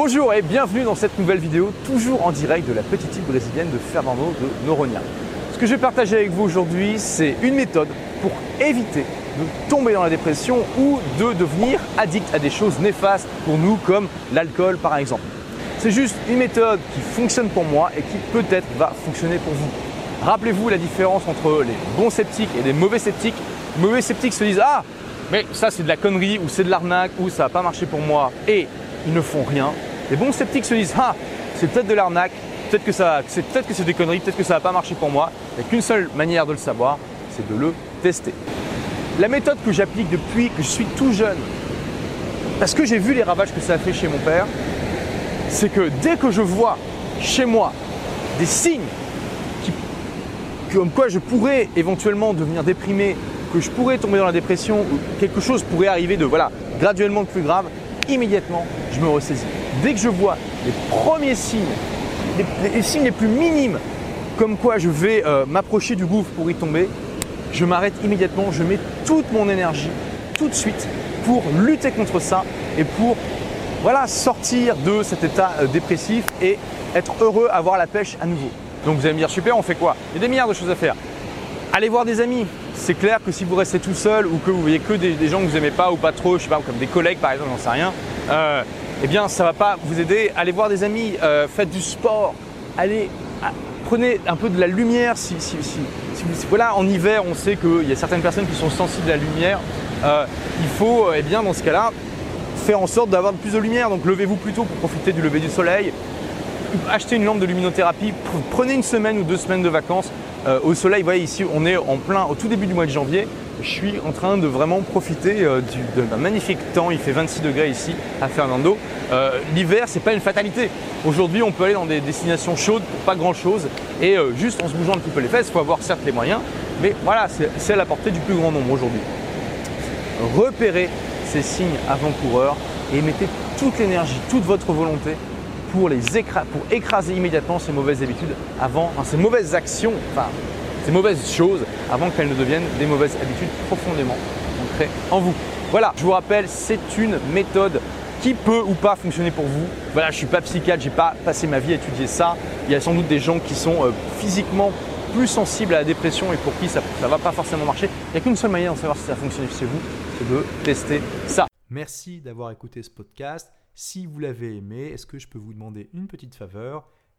Bonjour et bienvenue dans cette nouvelle vidéo, toujours en direct de la petite île brésilienne de Fernando de Noronha. Ce que je vais partager avec vous aujourd'hui, c'est une méthode pour éviter de tomber dans la dépression ou de devenir addict à des choses néfastes pour nous comme l'alcool par exemple. C'est juste une méthode qui fonctionne pour moi et qui peut-être va fonctionner pour vous. Rappelez-vous la différence entre les bons sceptiques et les mauvais sceptiques. Les mauvais sceptiques se disent Ah, mais ça c'est de la connerie ou c'est de l'arnaque ou ça va pas marcher pour moi et ils ne font rien. Les bons sceptiques se disent Ah, c'est peut-être de l'arnaque, peut-être que, c'est, peut-être que c'est des conneries, peut-être que ça va pas marcher pour moi. Il n'y a qu'une seule manière de le savoir, c'est de le tester. La méthode que j'applique depuis que je suis tout jeune, parce que j'ai vu les ravages que ça a fait chez mon père, c'est que dès que je vois chez moi des signes comme quoi je pourrais éventuellement devenir déprimé, que je pourrais tomber dans la dépression, ou quelque chose pourrait arriver de voilà, graduellement plus grave, immédiatement je me ressaisis. Dès que je vois les premiers signes, les, signes les plus minimes, comme quoi je vais euh, m'approcher du gouffre pour y tomber, je m'arrête immédiatement, je mets toute mon énergie tout de suite pour lutter contre ça et pour voilà, sortir de cet état euh, dépressif et être heureux, avoir la pêche à nouveau. Donc vous allez me dire super, on fait quoi? Il y a des milliards de choses à faire. Allez voir des amis. C'est clair que si vous restez tout seul ou que vous voyez que des, des gens que vous n'aimez pas ou pas trop, je sais pas, comme des collègues par exemple, j'en sais rien, euh, eh bien ça va pas vous aider. Allez voir des amis, euh, faites du sport, allez, ah, prenez un peu de la lumière. Si, si, si, voilà, en hiver, on sait qu'il y a certaines personnes qui sont sensibles à la lumière. Euh, il faut, euh, eh bien, dans ce cas-là, faire en sorte d'avoir plus de lumière. Donc levez-vous plus tôt pour profiter du lever du soleil. Achetez une lampe de luminothérapie. Pr- Prenez une semaine ou deux semaines de vacances au soleil. Vous voyez ici, on est en plein au tout début du mois de janvier. Je suis en train de vraiment profiter euh, du- magnifique temps. Il fait 26 degrés ici à Fernando. Euh, L'hiver, c'est pas une fatalité. Aujourd'hui, on peut aller dans des destinations chaudes pour pas grand-chose et euh, juste en se bougeant un petit peu les fesses. Il faut avoir certes les moyens, mais voilà, c'est à la portée du plus grand nombre aujourd'hui repérez ces signes avant-coureurs et mettez toute l'énergie, toute votre volonté pour, les pour écraser immédiatement ces mauvaises habitudes avant, ces mauvaises actions, mauvaises choses avant qu'elles ne deviennent des mauvaises habitudes profondément ancrées en vous. Voilà, je vous rappelle, c'est une méthode qui peut ou pas fonctionner pour vous. Voilà, je suis pas psychiatre, j'ai pas passé ma vie à étudier ça. Il y a sans doute des gens qui sont euh, physiquement plus sensibles à la dépression et pour qui ça ne va pas forcément marcher. Il n'y a qu'une seule manière de savoir si ça fonctionne chez vous, c'est de tester ça. Merci d'avoir écouté ce podcast. Si vous l'avez aimé, est-ce que je peux vous demander une petite faveur?